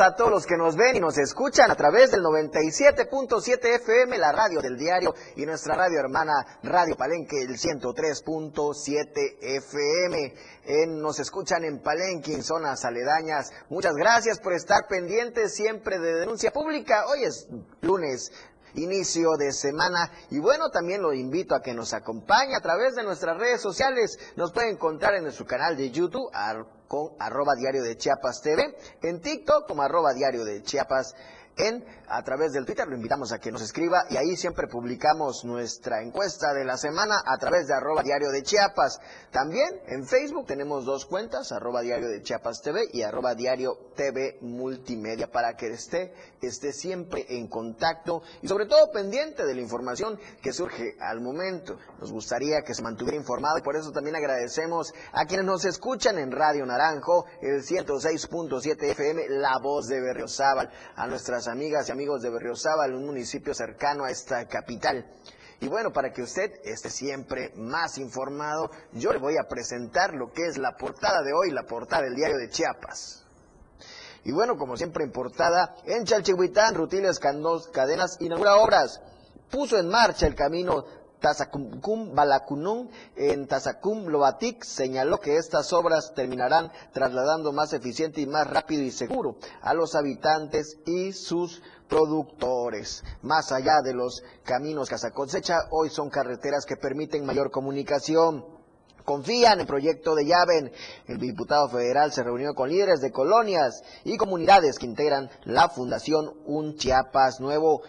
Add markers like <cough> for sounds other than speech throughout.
a todos los que nos ven y nos escuchan a través del 97.7 FM, la radio del diario, y nuestra radio hermana Radio Palenque, el 103.7 FM. Nos escuchan en Palenque, en zonas aledañas. Muchas gracias por estar pendientes siempre de denuncia pública. Hoy es lunes inicio de semana. Y bueno, también lo invito a que nos acompañe a través de nuestras redes sociales. Nos puede encontrar en nuestro canal de YouTube con arroba diario de Chiapas TV, en TikTok como arroba diario de Chiapas en a través del Twitter. Lo invitamos a que nos escriba y ahí siempre publicamos nuestra encuesta de la semana a través de arroba diario de Chiapas. También en Facebook tenemos dos cuentas, arroba diario de Chiapas TV y arroba diario TV Multimedia para que esté, esté siempre en contacto y sobre todo pendiente de la información que surge al momento. Nos gustaría que se mantuviera informado y por eso también agradecemos a quienes nos escuchan en Radio Naranjo, el 106.7 FM, La Voz de Berriozábal, a nuestras amigas y amigos de Berriozábal, un municipio cercano a esta capital. Y bueno, para que usted esté siempre más informado, yo le voy a presentar lo que es la portada de hoy, la portada del diario de Chiapas. Y bueno, como siempre en portada, en Chalchihuitán, Rutiles Cadenas inaugura obras. Puso en marcha el camino Tazacum Balacunum en Tazacum Lobatic señaló que estas obras terminarán trasladando más eficiente y más rápido y seguro a los habitantes y sus productores. Más allá de los caminos Casacosecha, hoy son carreteras que permiten mayor comunicación confían en el proyecto de Llaven. El diputado federal se reunió con líderes de colonias y comunidades que integran la Fundación Un Chiapas Nuevo.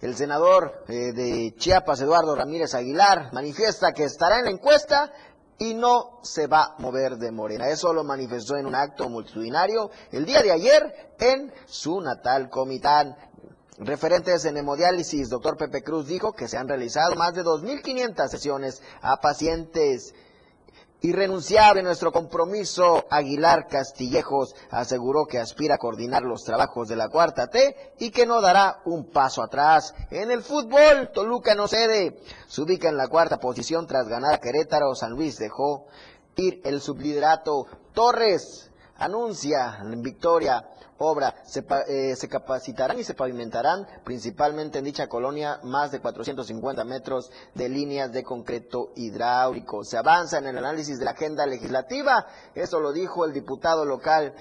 El senador eh, de Chiapas, Eduardo Ramírez Aguilar, manifiesta que estará en la encuesta y no se va a mover de Morena. Eso lo manifestó en un acto multitudinario el día de ayer en su natal Comitán. Referentes en hemodiálisis, doctor Pepe Cruz dijo que se han realizado más de 2.500 sesiones a pacientes Irrenunciable nuestro compromiso, Aguilar Castillejos aseguró que aspira a coordinar los trabajos de la cuarta T y que no dará un paso atrás. En el fútbol, Toluca no cede. Se ubica en la cuarta posición tras ganar a Querétaro. San Luis dejó ir el subliderato. Torres anuncia victoria obra. Eh, se, capacitarán y se pavimentarán principalmente en dicha colonia más de 450 metros de líneas de concreto hidráulico. Se avanza en el análisis de la agenda legislativa. Eso lo dijo el diputado local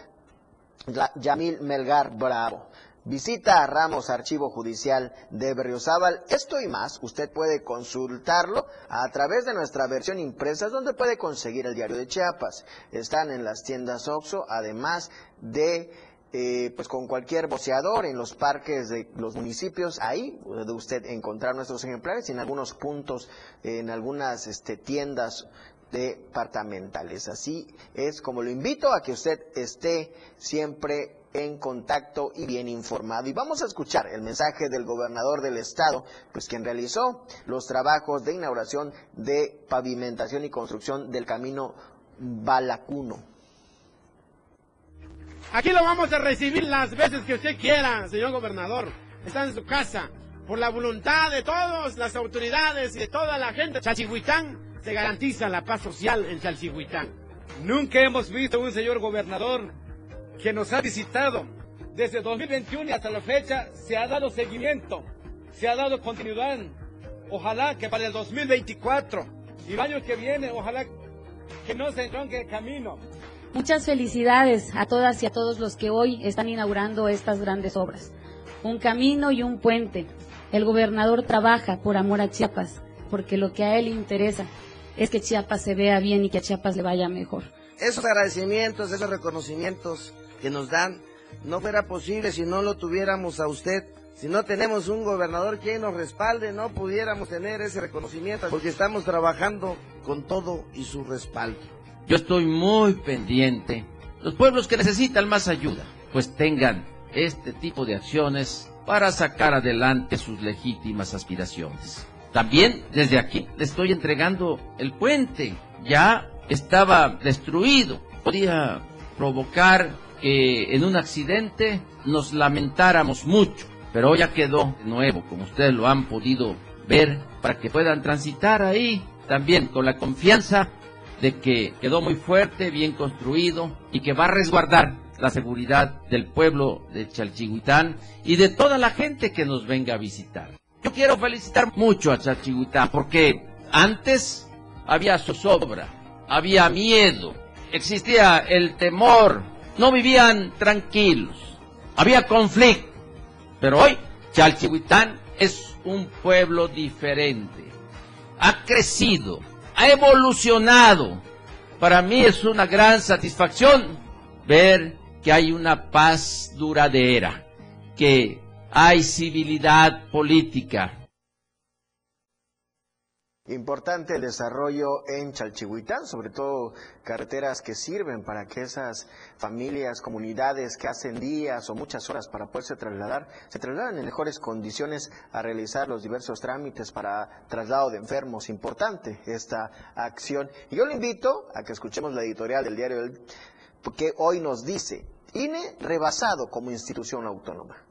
Yamil Melgar Bravo. Visita a Ramos Archivo Judicial de Berriozábal. Esto y más, usted puede consultarlo a través de nuestra versión impresa, donde puede conseguir el diario de Chiapas. Están en las tiendas OXO, además de eh, pues con cualquier boceador en los parques de los municipios, ahí puede usted encontrar nuestros ejemplares y en algunos puntos, en algunas este, tiendas departamentales. Así es como lo invito a que usted esté siempre en contacto y bien informado. Y vamos a escuchar el mensaje del gobernador del estado, pues quien realizó los trabajos de inauguración de pavimentación y construcción del camino Balacuno. Aquí lo vamos a recibir las veces que usted quiera, señor gobernador. Está en su casa. Por la voluntad de todas las autoridades y de toda la gente. Chalchihuitán se garantiza la paz social en Chalchihuitán. Nunca hemos visto un señor gobernador que nos ha visitado. Desde 2021 y hasta la fecha se ha dado seguimiento, se ha dado continuidad. Ojalá que para el 2024 y el año que viene, ojalá que no se entronque el camino Muchas felicidades a todas y a todos los que hoy están inaugurando estas grandes obras. Un camino y un puente. El gobernador trabaja por amor a Chiapas, porque lo que a él interesa es que Chiapas se vea bien y que a Chiapas le vaya mejor. Esos agradecimientos, esos reconocimientos que nos dan, no fuera posible si no lo tuviéramos a usted. Si no tenemos un gobernador que nos respalde, no pudiéramos tener ese reconocimiento, porque estamos trabajando con todo y su respaldo. Yo estoy muy pendiente. Los pueblos que necesitan más ayuda, pues tengan este tipo de acciones para sacar adelante sus legítimas aspiraciones. También desde aquí le estoy entregando el puente. Ya estaba destruido. Podía provocar que en un accidente nos lamentáramos mucho. Pero ya quedó de nuevo, como ustedes lo han podido ver, para que puedan transitar ahí también con la confianza de que quedó muy fuerte, bien construido y que va a resguardar la seguridad del pueblo de Chalchihuitán y de toda la gente que nos venga a visitar. Yo quiero felicitar mucho a Chalchihuitán porque antes había zozobra, había miedo, existía el temor, no vivían tranquilos, había conflicto. Pero hoy Chalchihuitán es un pueblo diferente, ha crecido, ha evolucionado. Para mí es una gran satisfacción ver que hay una paz duradera, que hay civilidad política, Importante el desarrollo en Chalchihuitán, sobre todo carreteras que sirven para que esas familias, comunidades que hacen días o muchas horas para poderse trasladar, se trasladen en mejores condiciones a realizar los diversos trámites para traslado de enfermos. Importante esta acción. Y yo le invito a que escuchemos la editorial del diario que hoy nos dice, INE rebasado como institución autónoma.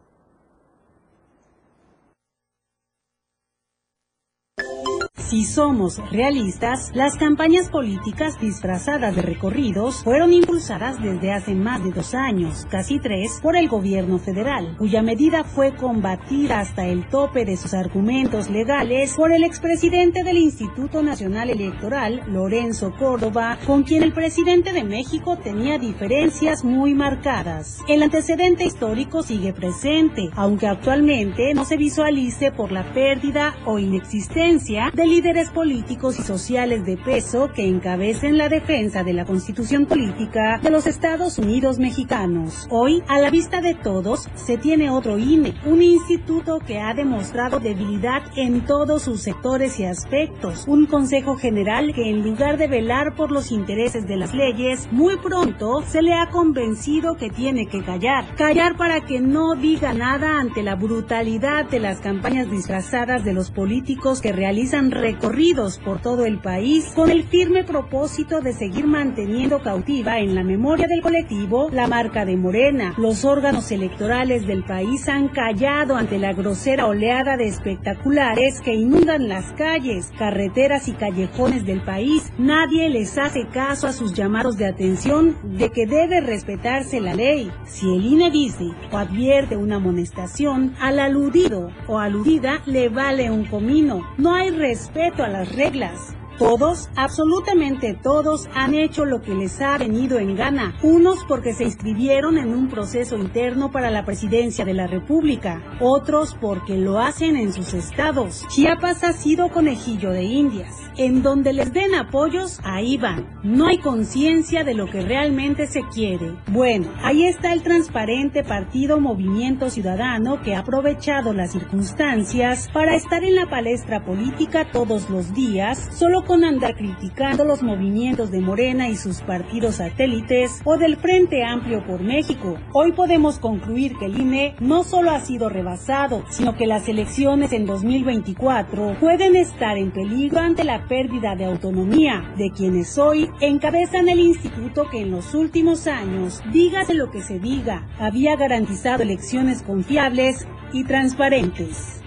Si somos realistas, las campañas políticas disfrazadas de recorridos fueron impulsadas desde hace más de dos años, casi tres, por el gobierno federal, cuya medida fue combatida hasta el tope de sus argumentos legales por el expresidente del Instituto Nacional Electoral, Lorenzo Córdoba, con quien el presidente de México tenía diferencias muy marcadas. El antecedente histórico sigue presente, aunque actualmente no se visualice por la pérdida o inexistencia del líderes políticos y sociales de peso que encabecen la defensa de la constitución política de los Estados Unidos mexicanos. Hoy, a la vista de todos, se tiene otro INE, un instituto que ha demostrado debilidad en todos sus sectores y aspectos, un Consejo General que en lugar de velar por los intereses de las leyes, muy pronto se le ha convencido que tiene que callar, callar para que no diga nada ante la brutalidad de las campañas disfrazadas de los políticos que realizan recorridos por todo el país con el firme propósito de seguir manteniendo cautiva en la memoria del colectivo la marca de Morena. Los órganos electorales del país han callado ante la grosera oleada de espectaculares que inundan las calles, carreteras y callejones del país. Nadie les hace caso a sus llamados de atención de que debe respetarse la ley. Si el INE dice o advierte una amonestación, al aludido o aludida le vale un comino. No hay respeto respeto a las reglas. Todos, absolutamente todos, han hecho lo que les ha venido en gana. Unos porque se inscribieron en un proceso interno para la presidencia de la República. Otros porque lo hacen en sus estados. Chiapas ha sido conejillo de indias. En donde les den apoyos, ahí van. No hay conciencia de lo que realmente se quiere. Bueno, ahí está el transparente partido Movimiento Ciudadano que ha aprovechado las circunstancias para estar en la palestra política todos los días, solo con andar criticando los movimientos de Morena y sus partidos satélites o del Frente Amplio por México. Hoy podemos concluir que el INE no solo ha sido rebasado, sino que las elecciones en 2024 pueden estar en peligro ante la pérdida de autonomía de quienes hoy encabezan el instituto que en los últimos años, dígase lo que se diga, había garantizado elecciones confiables y transparentes.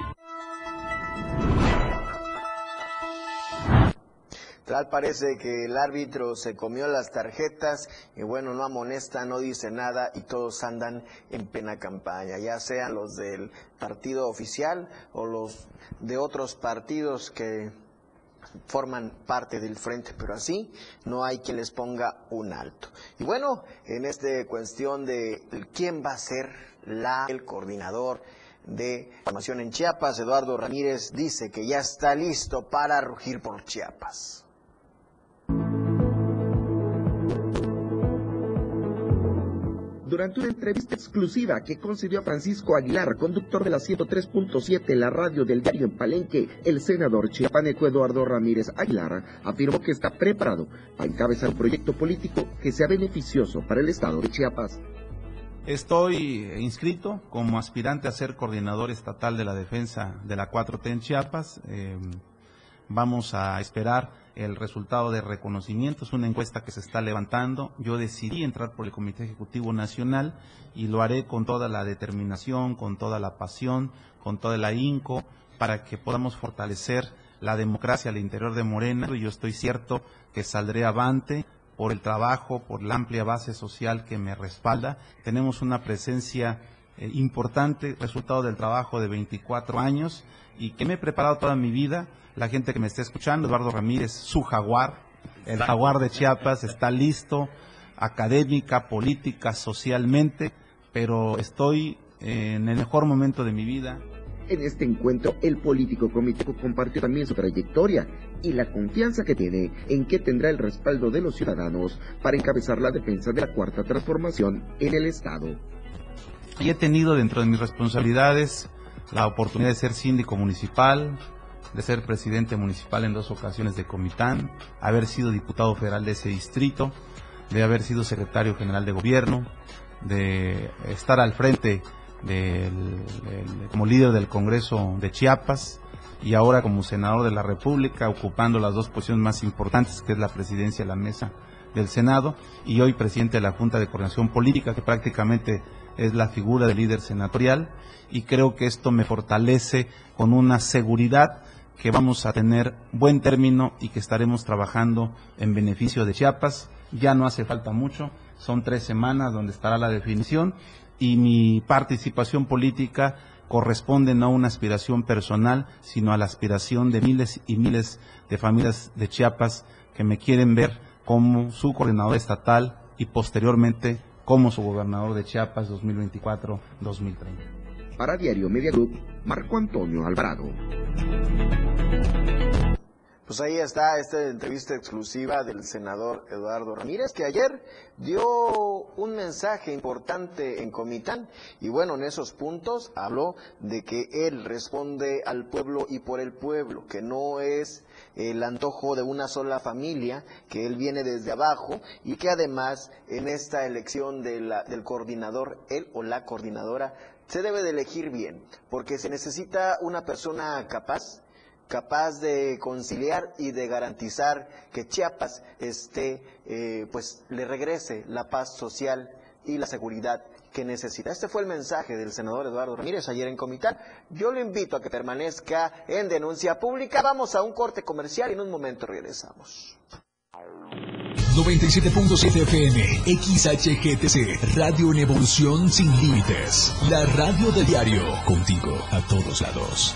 Tal parece que el árbitro se comió las tarjetas y bueno, no amonesta, no dice nada y todos andan en pena campaña, ya sean los del partido oficial o los de otros partidos que forman parte del frente, pero así no hay quien les ponga un alto. Y bueno, en esta cuestión de quién va a ser la, el coordinador de formación en Chiapas, Eduardo Ramírez dice que ya está listo para rugir por Chiapas. Durante una entrevista exclusiva que concedió a Francisco Aguilar, conductor de la 103.7, la radio del diario en Palenque, el senador chiapaneco Eduardo Ramírez Aguilar afirmó que está preparado para encabezar un proyecto político que sea beneficioso para el estado de Chiapas. Estoy inscrito como aspirante a ser coordinador estatal de la defensa de la 4T en Chiapas. Eh, vamos a esperar el resultado de reconocimiento. Es una encuesta que se está levantando. Yo decidí entrar por el Comité Ejecutivo Nacional y lo haré con toda la determinación, con toda la pasión, con toda la ahínco, para que podamos fortalecer la democracia al interior de Morena. Y yo estoy cierto que saldré avante por el trabajo, por la amplia base social que me respalda. Tenemos una presencia importante, resultado del trabajo de 24 años y que me he preparado toda mi vida. La gente que me está escuchando, Eduardo Ramírez, su jaguar, el jaguar de Chiapas, está listo, académica, política, socialmente, pero estoy en el mejor momento de mi vida. En este encuentro, el político comitico compartió también su trayectoria y la confianza que tiene en que tendrá el respaldo de los ciudadanos para encabezar la defensa de la cuarta transformación en el Estado. Y he tenido dentro de mis responsabilidades la oportunidad de ser síndico municipal, de ser presidente municipal en dos ocasiones de Comitán, haber sido diputado federal de ese distrito, de haber sido secretario general de gobierno, de estar al frente del, como líder del Congreso de Chiapas y ahora como senador de la República, ocupando las dos posiciones más importantes, que es la presidencia de la mesa del Senado, y hoy presidente de la Junta de Coordinación Política, que prácticamente es la figura del líder senatorial, y creo que esto me fortalece con una seguridad que vamos a tener buen término y que estaremos trabajando en beneficio de Chiapas. Ya no hace falta mucho, son tres semanas donde estará la definición y mi participación política corresponde no a una aspiración personal, sino a la aspiración de miles y miles de familias de Chiapas que me quieren ver como su coordinador estatal y posteriormente como su gobernador de Chiapas 2024-2030. Para Diario Media Group, Marco Antonio Alvarado. Pues ahí está esta entrevista exclusiva del senador Eduardo Ramírez, que ayer dio un mensaje importante en Comitán. Y bueno, en esos puntos habló de que él responde al pueblo y por el pueblo, que no es el antojo de una sola familia, que él viene desde abajo y que además en esta elección del coordinador, él o la coordinadora, se debe de elegir bien, porque se necesita una persona capaz, capaz de conciliar y de garantizar que Chiapas esté, eh, pues le regrese la paz social y la seguridad que necesita. Este fue el mensaje del senador Eduardo Ramírez ayer en Comitán. Yo lo invito a que permanezca en denuncia pública. Vamos a un corte comercial y en un momento regresamos. 97.7 FM, XHGTC, Radio en Evolución Sin Límites. La radio del diario, contigo a todos lados.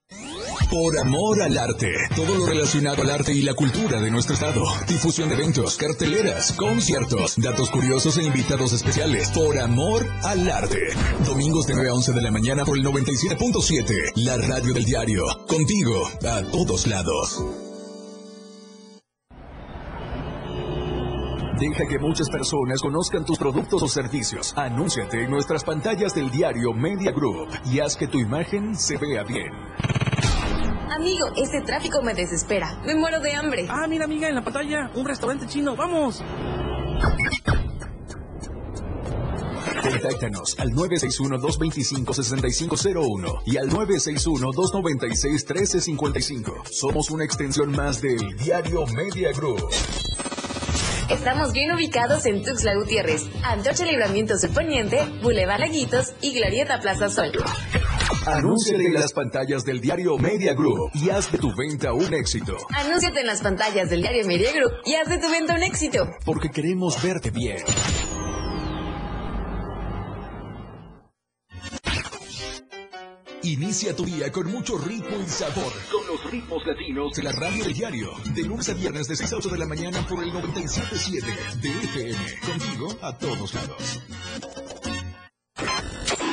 Por amor al arte. Todo lo relacionado al arte y la cultura de nuestro estado. Difusión de eventos, carteleras, conciertos, datos curiosos e invitados especiales. Por amor al arte. Domingos de 9 a 11 de la mañana por el 97.7. La radio del diario. Contigo a todos lados. Deja que muchas personas conozcan tus productos o servicios. Anúnciate en nuestras pantallas del diario Media Group y haz que tu imagen se vea bien. Amigo, este tráfico me desespera. Me muero de hambre. Ah, mira, amiga, en la pantalla, un restaurante chino. ¡Vamos! Contáctanos al 961-225-6501 y al 961-296-1355. Somos una extensión más del Diario Media Group. Estamos bien ubicados en Tuxtla Gutiérrez, Antorcha Libramiento Suponiente, Boulevard Laguitos y Glorieta Plaza Sol. Anúnciate en las pantallas del diario Media Group y haz de tu venta un éxito. Anúnciate en las pantallas del diario Media Group y haz de tu venta un éxito. Porque queremos verte bien. Inicia tu día con mucho ritmo y sabor. Con los ritmos latinos de la radio del diario. De lunes a viernes de 6 a 8 de la mañana por el 97.7 de FM. Contigo a todos lados.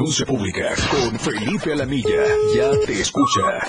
Denuncia pública con Felipe Alamilla. Ya te escucha.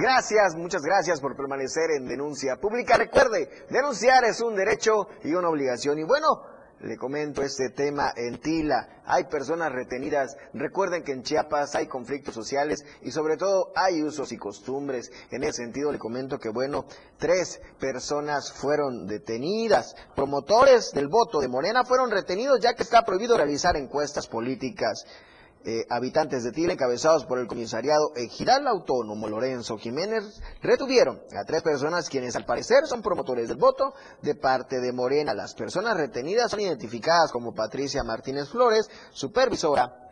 Gracias, muchas gracias por permanecer en denuncia pública. Recuerde, denunciar es un derecho y una obligación. Y bueno, le comento este tema en Tila. Hay personas retenidas. Recuerden que en Chiapas hay conflictos sociales y sobre todo hay usos y costumbres. En ese sentido le comento que, bueno, tres personas fueron detenidas. Promotores del voto de Morena fueron retenidos ya que está prohibido realizar encuestas políticas. Eh, habitantes de Tila, encabezados por el comisariado Ejidal Autónomo Lorenzo Jiménez, retuvieron a tres personas quienes al parecer son promotores del voto de parte de Morena. Las personas retenidas son identificadas como Patricia Martínez Flores, supervisora,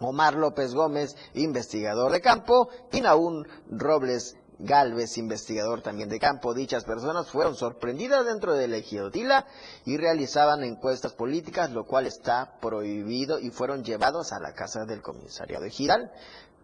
Omar López Gómez, investigador de campo, y Naún Robles Galvez, investigador también de campo. Dichas personas fueron sorprendidas dentro del Tila y realizaban encuestas políticas, lo cual está prohibido y fueron llevados a la casa del comisariado de Giral.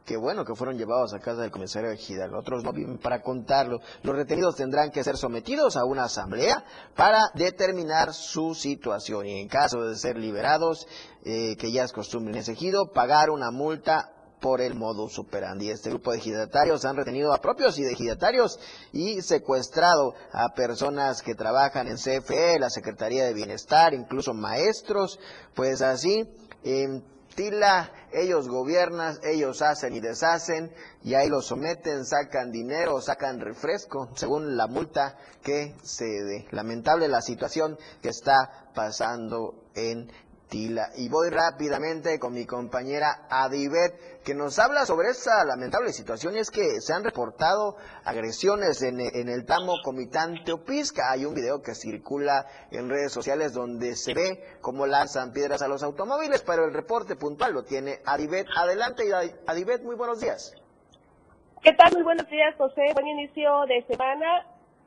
Qué bueno que fueron llevados a casa del comisario de Giral. Otros no viven para contarlo. Los retenidos tendrán que ser sometidos a una asamblea para determinar su situación y en caso de ser liberados, eh, que ya es costumbre en ese ejido, pagar una multa por el modo superandi. Este grupo de ejidatarios han retenido a propios y de ejidatarios y secuestrado a personas que trabajan en CFE, la Secretaría de Bienestar, incluso maestros, pues así en Tila ellos gobiernan, ellos hacen y deshacen y ahí los someten, sacan dinero, sacan refresco, según la multa que se dé. Lamentable la situación que está pasando en y voy rápidamente con mi compañera Adibet, que nos habla sobre esa lamentable situación. Y es que se han reportado agresiones en, el tamo Comitán Teopisca. Hay un video que circula en redes sociales donde se ve cómo lanzan piedras a los automóviles, pero el reporte puntual lo tiene Adibet. Adelante, Adibet, muy buenos días. ¿Qué tal? Muy buenos días, José. Buen inicio de semana.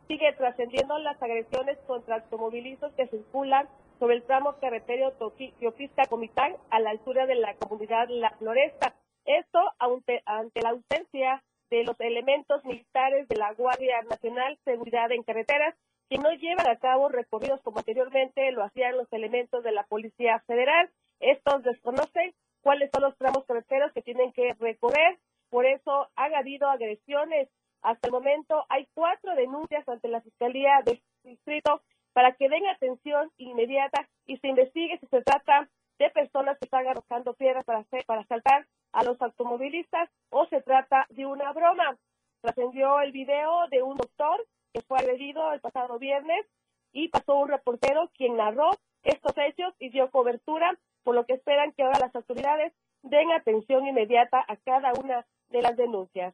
Sigue trascendiendo las agresiones contra automovilistas que circulan sobre el tramo carretero Teopisca-Comitán a la altura de la comunidad La Floresta. Esto ante, ante la ausencia de los elementos militares de la Guardia Nacional Seguridad en Carreteras, que no llevan a cabo recorridos como anteriormente lo hacían los elementos de la Policía Federal. Estos desconocen cuáles son los tramos carreteros que tienen que recorrer, por eso han habido agresiones. Hasta el momento hay cuatro denuncias ante la Fiscalía del Distrito para que den atención inmediata y se investigue si se trata de personas que están arrojando piedras para, para saltar a los automovilistas o se trata de una broma. Trascendió el video de un doctor que fue agredido el pasado viernes y pasó un reportero quien narró estos hechos y dio cobertura, por lo que esperan que ahora las autoridades den atención inmediata a cada una de las denuncias.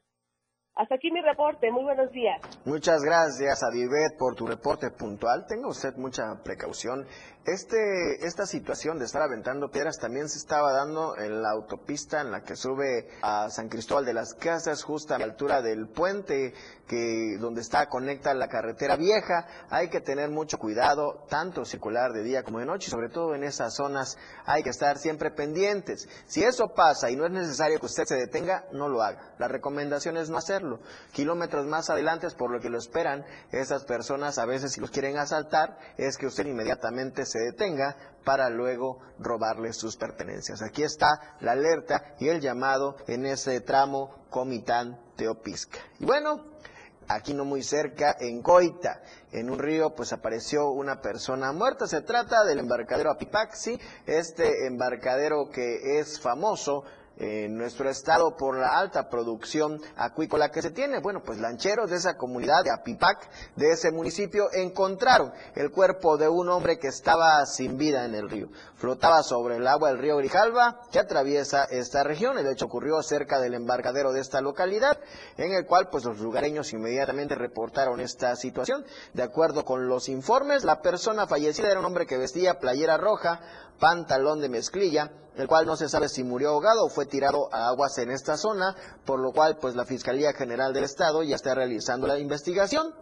Hasta aquí mi reporte. Muy buenos días. Muchas gracias, Adibet, por tu reporte puntual. Tenga usted mucha precaución. Este, esta situación de estar aventando piedras también se estaba dando en la autopista en la que sube a San Cristóbal de las Casas, justo a la altura del puente que donde está conecta la carretera vieja. Hay que tener mucho cuidado, tanto circular de día como de noche, sobre todo en esas zonas hay que estar siempre pendientes. Si eso pasa y no es necesario que usted se detenga, no lo haga. La recomendación es no hacerlo. Kilómetros más adelante, por lo que lo esperan, esas personas a veces si los quieren asaltar, es que usted inmediatamente se detenga para luego robarle sus pertenencias. Aquí está la alerta y el llamado en ese tramo Comitán-Teopisca. Y bueno, aquí no muy cerca, en Coita, en un río, pues apareció una persona muerta. Se trata del embarcadero Apipaxi, este embarcadero que es famoso en nuestro estado por la alta producción acuícola que se tiene. Bueno, pues lancheros de esa comunidad de Apipac, de ese municipio, encontraron el cuerpo de un hombre que estaba sin vida en el río. Flotaba sobre el agua del río Grijalva que atraviesa esta región. El hecho ocurrió cerca del embarcadero de esta localidad, en el cual pues los lugareños inmediatamente reportaron esta situación. De acuerdo con los informes, la persona fallecida era un hombre que vestía playera roja, pantalón de mezclilla, el cual no se sabe si murió ahogado o fue tirado a aguas en esta zona, por lo cual pues la Fiscalía General del Estado ya está realizando la investigación.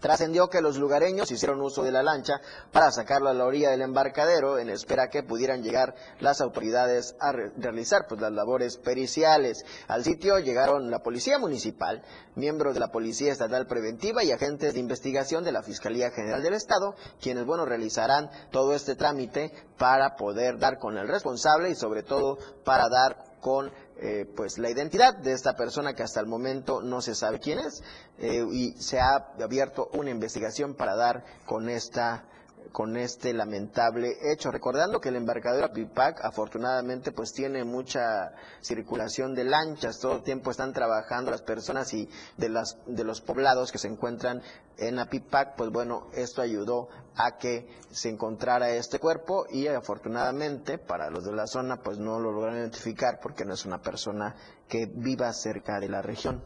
Trascendió que los lugareños hicieron uso de la lancha para sacarlo a la orilla del embarcadero en espera que pudieran llegar las autoridades a realizar pues, las labores periciales. Al sitio llegaron la Policía Municipal, miembros de la Policía Estatal Preventiva y agentes de investigación de la Fiscalía General del Estado, quienes bueno realizarán todo este trámite para poder dar con el responsable y sobre todo para dar con eh, pues la identidad de esta persona que hasta el momento no se sabe quién es eh, y se ha abierto una investigación para dar con esta con este lamentable hecho. Recordando que el embarcadero Apipac afortunadamente pues tiene mucha circulación de lanchas, todo el tiempo están trabajando las personas y de las de los poblados que se encuentran en Apipac, pues bueno, esto ayudó a que se encontrara este cuerpo y afortunadamente para los de la zona pues no lo lograron identificar porque no es una persona que viva cerca de la región.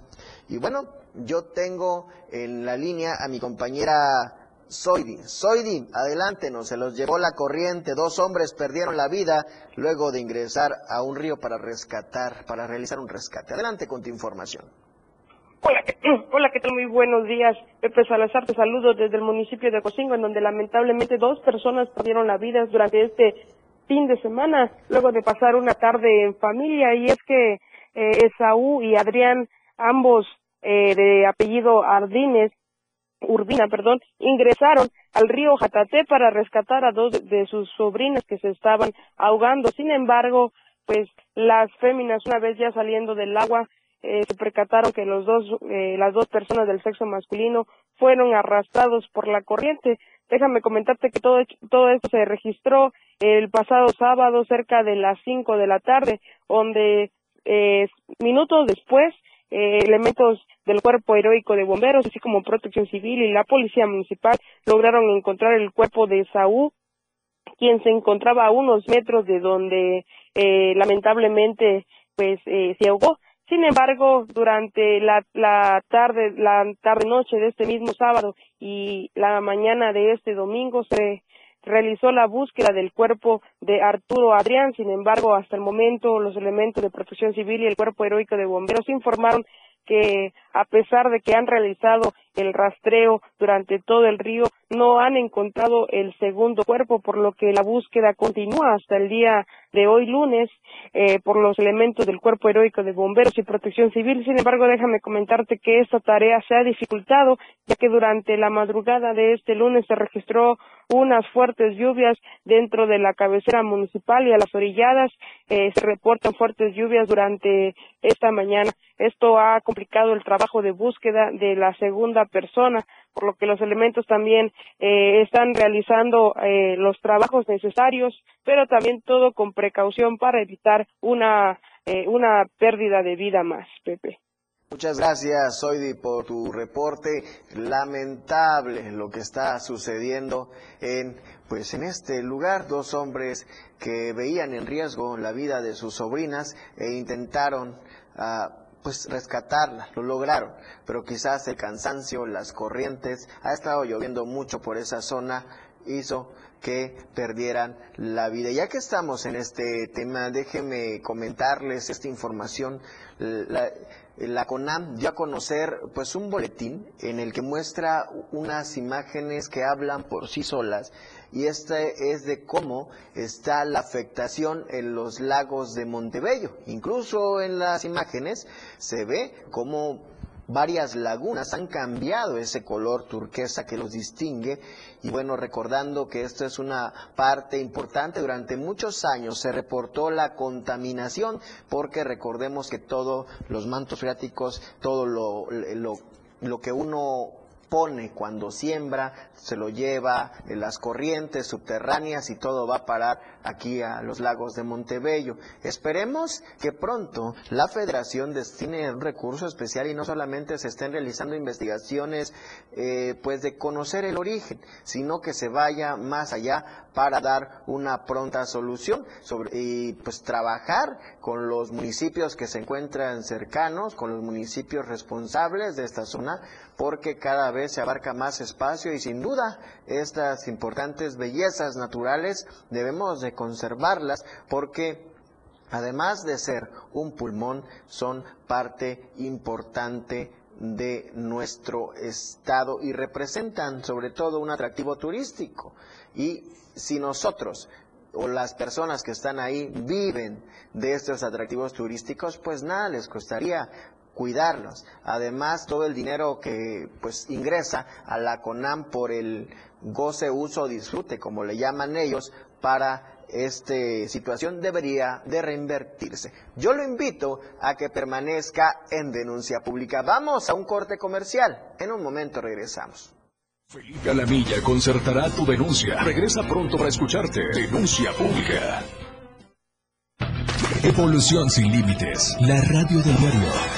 Y bueno, yo tengo en la línea a mi compañera Soidi. Soidi, adelántenos, se los llevó la corriente, dos hombres perdieron la vida luego de ingresar a un río para rescatar, para realizar un rescate. Adelante con tu información. Hola, ¿qué, <clears throat> hola, ¿qué tal? Muy buenos días. Pepe Salazar, te saludo desde el municipio de Cocingo, en donde lamentablemente dos personas perdieron la vida durante este fin de semana, luego de pasar una tarde en familia. Y es que eh, Esaú y Adrián, ambos eh, de apellido Ardínez, Urbina, perdón, ingresaron al río Jataté para rescatar a dos de sus sobrinas que se estaban ahogando. Sin embargo, pues las féminas, una vez ya saliendo del agua, eh, se percataron que los dos, eh, las dos personas del sexo masculino fueron arrastrados por la corriente. Déjame comentarte que todo, todo esto se registró el pasado sábado cerca de las cinco de la tarde, donde eh, minutos después eh, elementos del cuerpo heroico de bomberos, así como protección civil y la policía municipal lograron encontrar el cuerpo de Saúl, quien se encontraba a unos metros de donde eh, lamentablemente pues eh, se ahogó. Sin embargo, durante la, la tarde, la tarde noche de este mismo sábado y la mañana de este domingo se realizó la búsqueda del cuerpo de Arturo Adrián. Sin embargo, hasta el momento, los elementos de protección civil y el cuerpo heroico de bomberos informaron que a pesar de que han realizado el rastreo durante todo el río, no han encontrado el segundo cuerpo, por lo que la búsqueda continúa hasta el día de hoy lunes eh, por los elementos del Cuerpo Heroico de Bomberos y Protección Civil. Sin embargo, déjame comentarte que esta tarea se ha dificultado, ya que durante la madrugada de este lunes se registró unas fuertes lluvias dentro de la cabecera municipal y a las orilladas eh, se reportan fuertes lluvias durante esta mañana. Esto ha complicado el trabajo de búsqueda de la segunda persona, por lo que los elementos también eh, están realizando eh, los trabajos necesarios, pero también todo con precaución para evitar una, eh, una pérdida de vida más, Pepe. Muchas gracias, Soidi, por tu reporte. Lamentable lo que está sucediendo en, pues, en este lugar. Dos hombres que veían en riesgo la vida de sus sobrinas e intentaron uh, pues rescatarla, lo lograron, pero quizás el cansancio, las corrientes, ha estado lloviendo mucho por esa zona, hizo que perdieran la vida. Ya que estamos en este tema, déjenme comentarles esta información. La CONAM dio a conocer pues un boletín en el que muestra unas imágenes que hablan por sí solas y este es de cómo está la afectación en los lagos de Montebello. Incluso en las imágenes se ve cómo varias lagunas han cambiado ese color turquesa que los distingue. Y bueno, recordando que esto es una parte importante, durante muchos años se reportó la contaminación porque recordemos que todos los mantos freáticos, todo lo, lo, lo que uno pone cuando siembra, se lo lleva en las corrientes subterráneas y todo va a parar aquí a los lagos de Montebello. Esperemos que pronto la federación destine un recurso especial y no solamente se estén realizando investigaciones eh, pues de conocer el origen, sino que se vaya más allá para dar una pronta solución sobre, y pues trabajar con los municipios que se encuentran cercanos, con los municipios responsables de esta zona, porque cada vez se abarca más espacio y sin duda estas importantes bellezas naturales debemos de conservarlas porque además de ser un pulmón son parte importante de nuestro estado y representan sobre todo un atractivo turístico. Y si nosotros o las personas que están ahí viven de estos atractivos turísticos, pues nada les costaría cuidarlos. Además, todo el dinero que pues ingresa a la CONAM por el goce, uso, disfrute, como le llaman ellos, para esta situación debería de reinvertirse. Yo lo invito a que permanezca en denuncia pública. Vamos a un corte comercial. En un momento regresamos. Felipe Alamilla concertará tu denuncia. Regresa pronto para escucharte. Denuncia pública. Evolución sin límites. La radio del diario.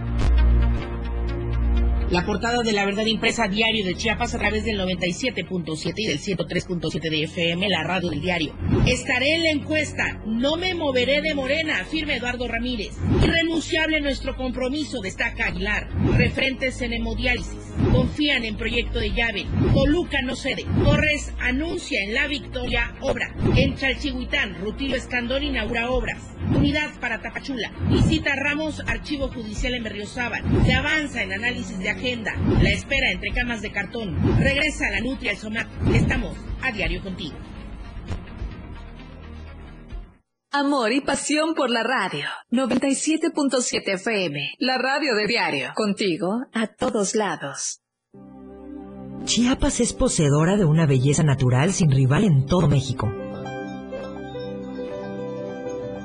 La portada de la verdad impresa diario de Chiapas a través del 97.7 y del 103.7 de FM, la radio del diario. Estaré en la encuesta, no me moveré de Morena, firme Eduardo Ramírez. Irrenunciable nuestro compromiso, destaca Aguilar. Referentes en hemodiálisis, confían en proyecto de llave. Toluca no cede. Torres anuncia en la victoria obra. En Chalchihuitán, Rutilio Escandón inaugura obras. Unidad para Tapachula. Visita Ramos, archivo judicial en Berriozábal. Se avanza en análisis de agenda. La espera entre camas de cartón. Regresa la Nutria al Somat. Estamos a diario contigo. Amor y pasión por la radio. 97.7 FM, la radio de diario. Contigo a todos lados. Chiapas es poseedora de una belleza natural sin rival en todo México.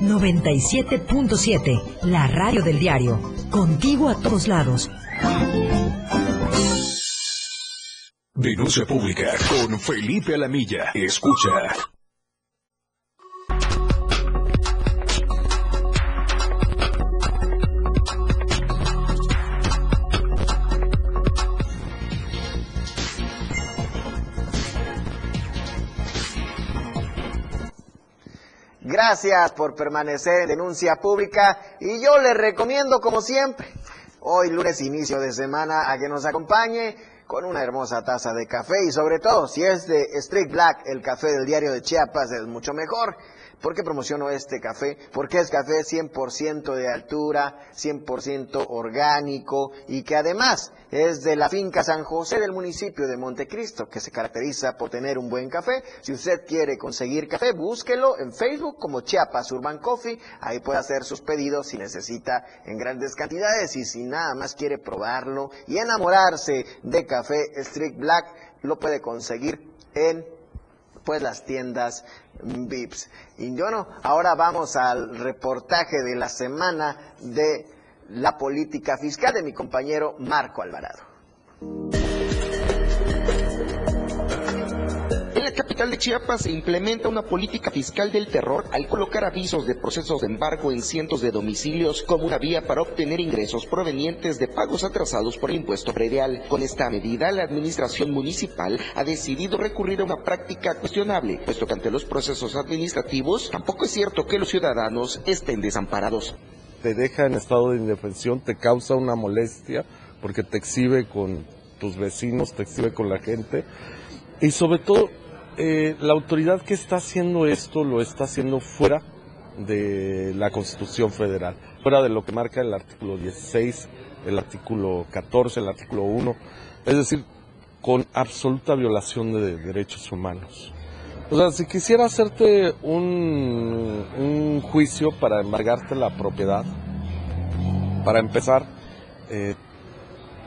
97.7, la radio del diario. Contigo a todos lados. Denuncia pública con Felipe Alamilla. Escucha. Gracias por permanecer en denuncia pública y yo les recomiendo como siempre, hoy lunes inicio de semana, a que nos acompañe con una hermosa taza de café y sobre todo si es de Street Black, el café del diario de Chiapas es mucho mejor. ¿Por qué promociono este café? Porque es café 100% de altura, 100% orgánico y que además es de la finca San José del municipio de Montecristo, que se caracteriza por tener un buen café. Si usted quiere conseguir café, búsquelo en Facebook como Chiapas Urban Coffee. Ahí puede hacer sus pedidos si necesita en grandes cantidades y si nada más quiere probarlo y enamorarse de café Street Black, lo puede conseguir en pues las tiendas VIPs. Y bueno, ahora vamos al reportaje de la semana de la política fiscal de mi compañero Marco Alvarado. En la capital de Chiapas se implementa una política fiscal del terror al colocar avisos de procesos de embargo en cientos de domicilios como una vía para obtener ingresos provenientes de pagos atrasados por el impuesto predial. Con esta medida, la administración municipal ha decidido recurrir a una práctica cuestionable, puesto que ante los procesos administrativos tampoco es cierto que los ciudadanos estén desamparados. Te deja en estado de indefensión, te causa una molestia porque te exhibe con tus vecinos, te exhibe con la gente y sobre todo eh, la autoridad que está haciendo esto lo está haciendo fuera de la Constitución Federal, fuera de lo que marca el artículo 16, el artículo 14, el artículo 1, es decir, con absoluta violación de derechos humanos. O sea, si quisiera hacerte un, un juicio para embargarte la propiedad, para empezar, eh,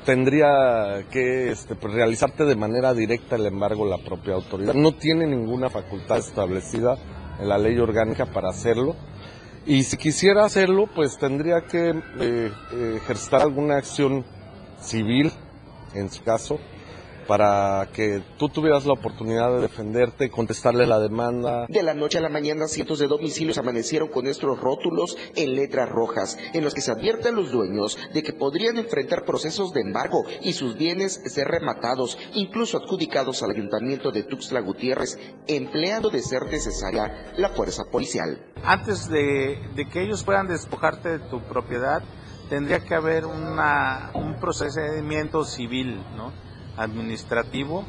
tendría que este, pues, realizarte de manera directa el embargo la propia autoridad. No tiene ninguna facultad establecida en la ley orgánica para hacerlo. Y si quisiera hacerlo, pues tendría que eh, ejercer alguna acción civil, en su caso, para que tú tuvieras la oportunidad de defenderte, contestarle la demanda. De la noche a la mañana, cientos de domicilios amanecieron con estos rótulos en letras rojas, en los que se advierten los dueños de que podrían enfrentar procesos de embargo y sus bienes ser rematados, incluso adjudicados al ayuntamiento de Tuxtla Gutiérrez, empleando de ser necesaria la fuerza policial. Antes de, de que ellos puedan despojarte de tu propiedad, tendría que haber una, un procedimiento civil, ¿no? Administrativo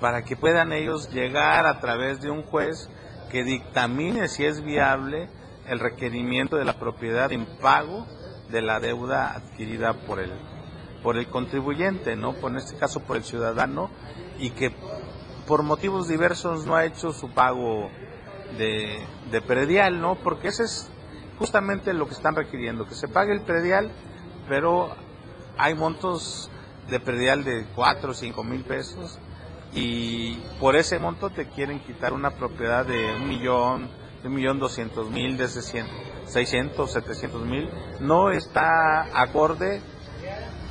para que puedan ellos llegar a través de un juez que dictamine si es viable el requerimiento de la propiedad en pago de la deuda adquirida por el por el contribuyente, ¿no? Por en este caso por el ciudadano y que por motivos diversos no ha hecho su pago de, de predial, ¿no? Porque ese es justamente lo que están requiriendo, que se pague el predial, pero hay montos de predial de 4 o 5 mil pesos y por ese monto te quieren quitar una propiedad de un millón, de un millón doscientos mil, de 600, 700 mil. No está acorde,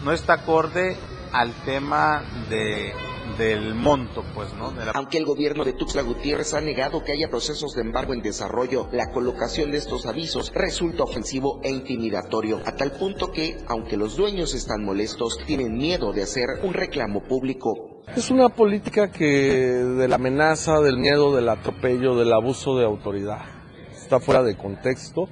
no está acorde al tema de del monto, pues, ¿no? Aunque el gobierno de Tuxtla Gutiérrez ha negado que haya procesos de embargo en desarrollo, la colocación de estos avisos resulta ofensivo e intimidatorio, a tal punto que, aunque los dueños están molestos, tienen miedo de hacer un reclamo público. Es una política que de la amenaza, del miedo, del atropello, del abuso de autoridad. Está fuera de contexto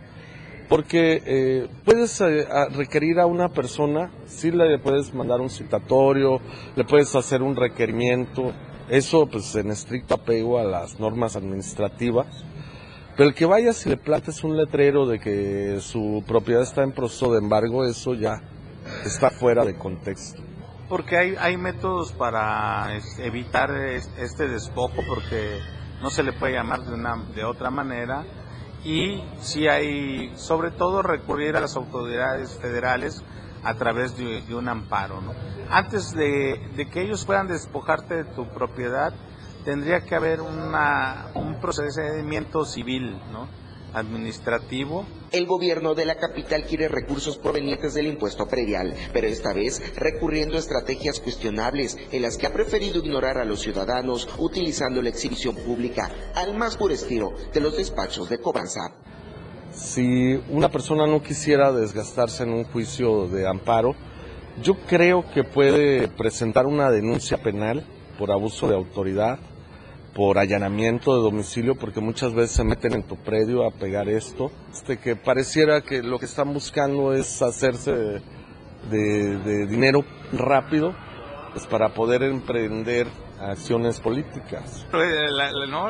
porque eh, puedes eh, requerir a una persona, sí le puedes mandar un citatorio, le puedes hacer un requerimiento, eso pues en estricto apego a las normas administrativas, pero el que vayas y le plantes un letrero de que su propiedad está en proceso de embargo, eso ya está fuera de contexto. Porque hay, hay métodos para evitar este despojo, porque no se le puede llamar de, una, de otra manera, y si hay, sobre todo, recurrir a las autoridades federales a través de, un amparo. ¿no? Antes de, que ellos puedan despojarte de tu propiedad, tendría que haber una, un procedimiento civil, ¿no? administrativo. El gobierno de la capital quiere recursos provenientes del impuesto predial, pero esta vez recurriendo a estrategias cuestionables en las que ha preferido ignorar a los ciudadanos utilizando la exhibición pública al más puro estilo de los despachos de cobranza. Si una persona no quisiera desgastarse en un juicio de amparo, yo creo que puede presentar una denuncia penal por abuso de autoridad por allanamiento de domicilio, porque muchas veces se meten en tu predio a pegar esto, este, que pareciera que lo que están buscando es hacerse de, dinero rápido, pues para poder emprender acciones políticas. ¿no?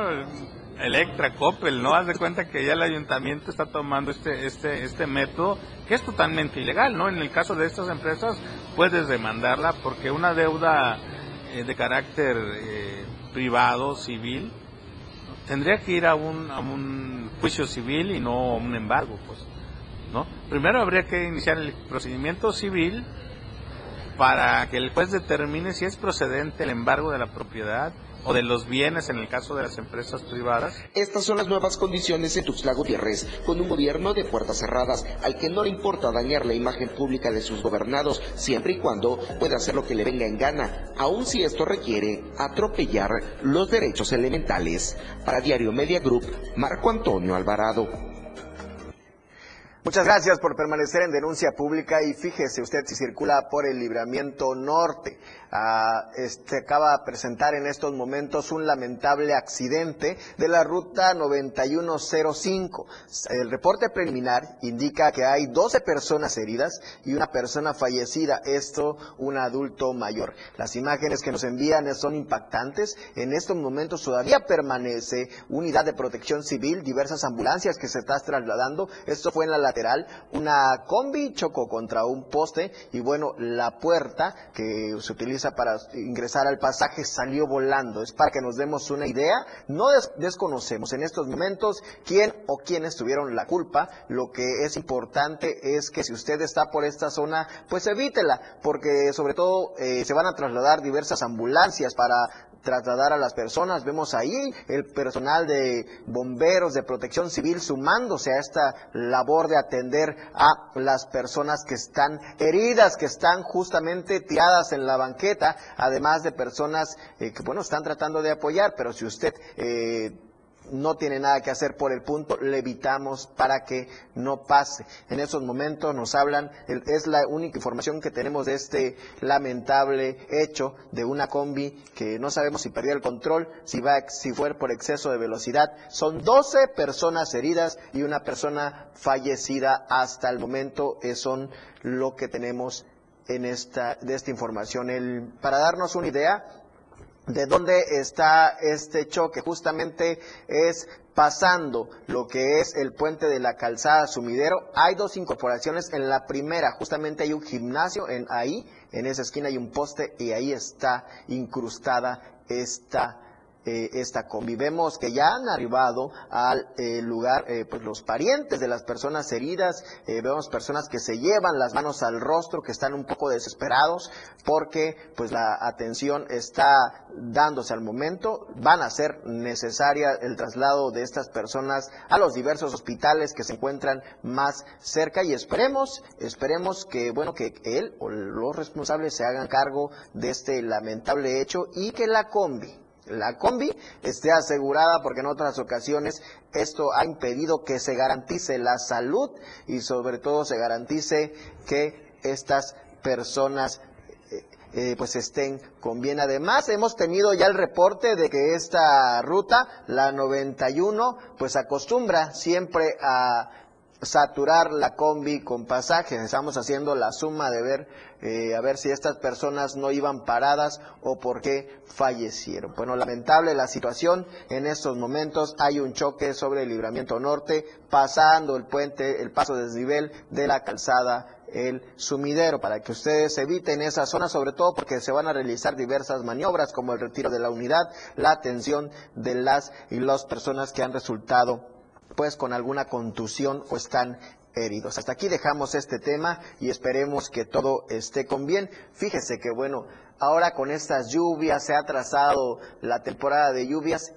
Electra, Coppel, ¿no? Haz de cuenta que ya el ayuntamiento está tomando este, este, este método que es totalmente ilegal, ¿no? En el caso de estas empresas puedes demandarla porque una deuda eh, de carácter eh, privado, civil, tendría que ir a un, a un juicio civil y no a un embargo, pues, ¿no? Primero habría que iniciar el procedimiento civil para que el juez determine si es procedente el embargo de la propiedad o de los bienes en el caso de las empresas privadas. Estas son las nuevas condiciones en Tuxtla Gutiérrez, con un gobierno de puertas cerradas, al que no le importa dañar la imagen pública de sus gobernados, siempre y cuando pueda hacer lo que le venga en gana, aun si esto requiere atropellar los derechos elementales. Para Diario Media Group, Marco Antonio Alvarado. Muchas gracias por permanecer en denuncia pública y fíjese usted si circula por el libramiento norte. Ah, este, acaba de presentar en estos momentos un lamentable accidente de la ruta 9105. El reporte preliminar indica que hay 12 personas heridas y una persona fallecida, esto un adulto mayor. Las imágenes que nos envían son impactantes. En estos momentos todavía permanece unidad de protección civil, diversas ambulancias que se están trasladando. Esto fue en la lateral. Una combi chocó contra un poste y bueno, la puerta que se utiliza para ingresar al pasaje salió volando. Es para que nos demos una idea. No desconocemos en estos momentos quién o quiénes tuvieron la culpa. Lo que es importante es que si usted está por esta zona, pues evítela, porque sobre todo eh, se van a trasladar diversas ambulancias para trasladar a las personas. Vemos ahí el personal de bomberos, de protección civil, sumándose a esta labor de atender a las personas que están heridas, que están justamente tiradas en la banqueta, además de personas eh, que, bueno, están tratando de apoyar, pero si usted... Eh, no tiene nada que hacer por el punto, le evitamos para que no pase. En esos momentos nos hablan, es la única información que tenemos de este lamentable hecho de una combi que no sabemos si perdió el control, si, va, si fue por exceso de velocidad. Son 12 personas heridas y una persona fallecida hasta el momento. Eh, son lo que tenemos en esta, de esta información. Para darnos una idea, de dónde está este choque. Justamente es pasando lo que es el puente de la calzada sumidero. Hay dos incorporaciones. En la primera, justamente hay un gimnasio en ahí, en esa esquina hay un poste y ahí está incrustada esta eh, esta convivemos que ya han arribado al eh, lugar eh, pues los parientes de las personas heridas, vemos personas que se llevan las manos al rostro, que están un poco desesperados porque pues la atención está dándose al momento, van a ser necesaria el traslado de estas personas a los diversos hospitales que se encuentran más cerca y esperemos, esperemos que bueno que él o los responsables se hagan cargo de este lamentable hecho y que la combi la combi esté asegurada porque en otras ocasiones esto ha impedido que se garantice la salud y sobre todo se garantice que estas personas eh, eh, pues estén con bien. Además, hemos tenido ya el reporte de que esta ruta, la 91, pues acostumbra siempre a saturar la combi con pasajes. Estamos haciendo la suma de ver eh, a ver si estas personas no iban paradas o por qué fallecieron. Bueno, lamentable la situación. En estos momentos hay un choque sobre el libramiento norte, pasando el puente, el paso desnivel de la calzada el sumidero para que ustedes eviten esa zona, sobre todo porque se van a realizar diversas maniobras como el retiro de la unidad, la atención de las y las personas que han resultado pues con alguna contusión o están heridos. Hasta aquí dejamos este tema y esperemos que todo esté con bien. Fíjese que bueno, ahora con estas lluvias se ha trazado la temporada de lluvias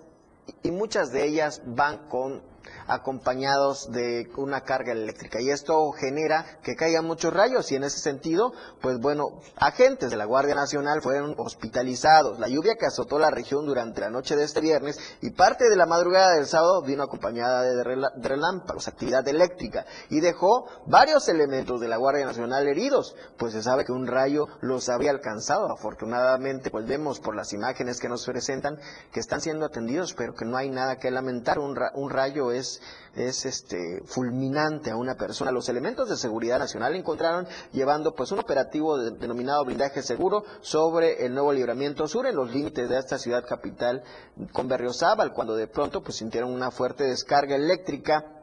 y muchas de ellas van con acompañados de una carga eléctrica. Y esto genera que caigan muchos rayos y en ese sentido, pues bueno, agentes de la Guardia Nacional fueron hospitalizados. La lluvia que azotó la región durante la noche de este viernes y parte de la madrugada del sábado vino acompañada de relámpagos, actividad eléctrica y dejó varios elementos de la Guardia Nacional heridos, pues se sabe que un rayo los había alcanzado. Afortunadamente, pues vemos por las imágenes que nos presentan que están siendo atendidos, pero que no hay nada que lamentar. Un, un rayo es es, este, fulminante a una persona. Los elementos de seguridad nacional encontraron llevando pues un operativo denominado blindaje seguro sobre el nuevo libramiento sur en los límites de esta ciudad capital con Berriozábal, cuando de pronto pues sintieron una fuerte descarga eléctrica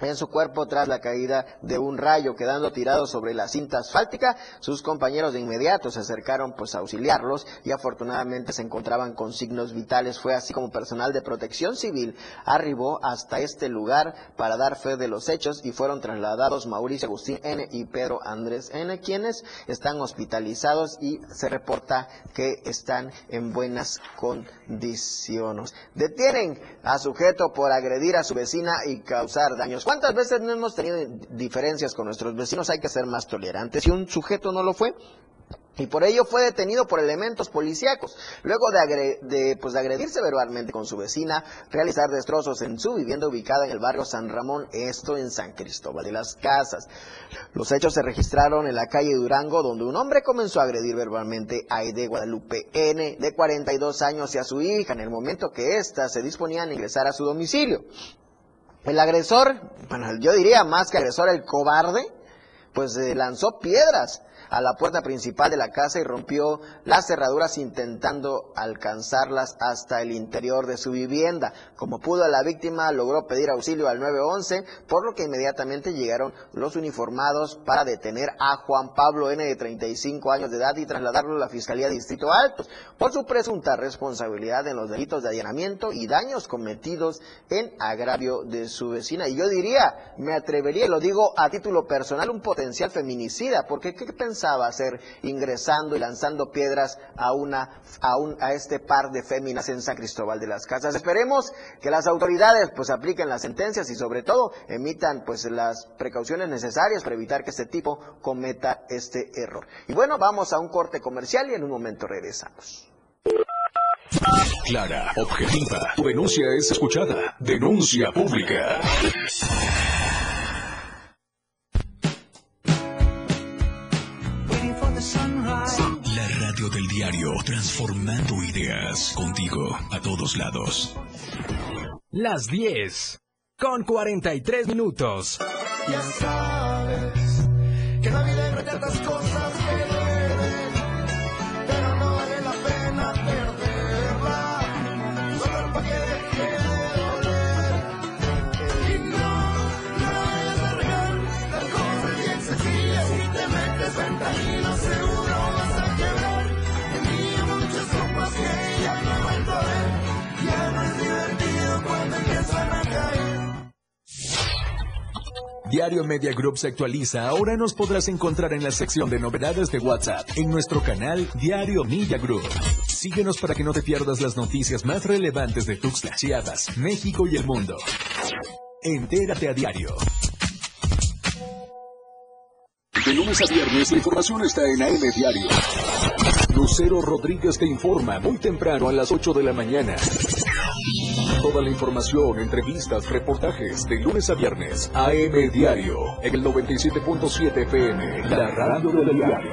en su cuerpo tras la caída de un rayo quedando tirado sobre la cinta asfáltica. Sus compañeros de inmediato se acercaron pues a auxiliarlos y afortunadamente se encontraban con signos vitales. Fue así como personal de protección civil arribó hasta este lugar para dar fe de los hechos y fueron trasladados Mauricio Agustín N y Pedro Andrés N, quienes están hospitalizados y se reporta que están en buenas condiciones. Detienen a sujeto por agredir a su vecina y causar daños ¿Cuántas veces no hemos tenido diferencias con nuestros vecinos? Hay que ser más tolerantes. Si un sujeto no lo fue, y por ello fue detenido por elementos policíacos. Luego de, pues, de, agredirse verbalmente con su vecina, realizar destrozos en su vivienda ubicada en el barrio San Ramón, esto en San Cristóbal de las Casas. Los hechos se registraron en la calle Durango, donde un hombre comenzó a agredir verbalmente a Aide Guadalupe N, de 42 años, y a su hija en el momento que ésta se disponía a ingresar a su domicilio. El agresor, bueno, yo diría más que agresor, el cobarde, pues eh, lanzó piedras a la puerta principal de la casa y rompió las cerraduras intentando alcanzarlas hasta el interior de su vivienda. Como pudo, la víctima logró pedir auxilio al 911, por lo que inmediatamente llegaron los uniformados para detener a Juan Pablo N. de 35 años de edad y trasladarlo a la Fiscalía Distrito Alto por su presunta responsabilidad en los delitos de allanamiento y daños cometidos en agravio de su vecina. Y yo diría, me atrevería, lo digo a título personal, un potencial feminicida, porque ¿qué pensaba hacer ingresando y lanzando piedras a una a, un, a este par de féminas en San Cristóbal de las Casas? Esperemos que las autoridades pues apliquen las sentencias y sobre todo emitan pues las precauciones necesarias para evitar que este tipo cometa este error. Y bueno, vamos a un corte comercial y en un momento regresamos. Clara, objetiva. Tu denuncia es escuchada. Denuncia pública. Del diario, transformando ideas contigo a todos lados. Las 10 con 43 minutos. Ya sabes que la vida tantas cosas Diario Media Group se actualiza. Ahora nos podrás encontrar en la sección de novedades de WhatsApp en nuestro canal Diario Media Group. Síguenos para que no te pierdas las noticias más relevantes de Tuxtla, Chiapas, México y el mundo. Entérate a diario. De lunes a viernes la información está en AM Diario. Lucero Rodríguez te informa muy temprano a las 8 de la mañana. Toda la información, entrevistas, reportajes de lunes a viernes. AM Diario, en el 97.7 FM, la radio del diario.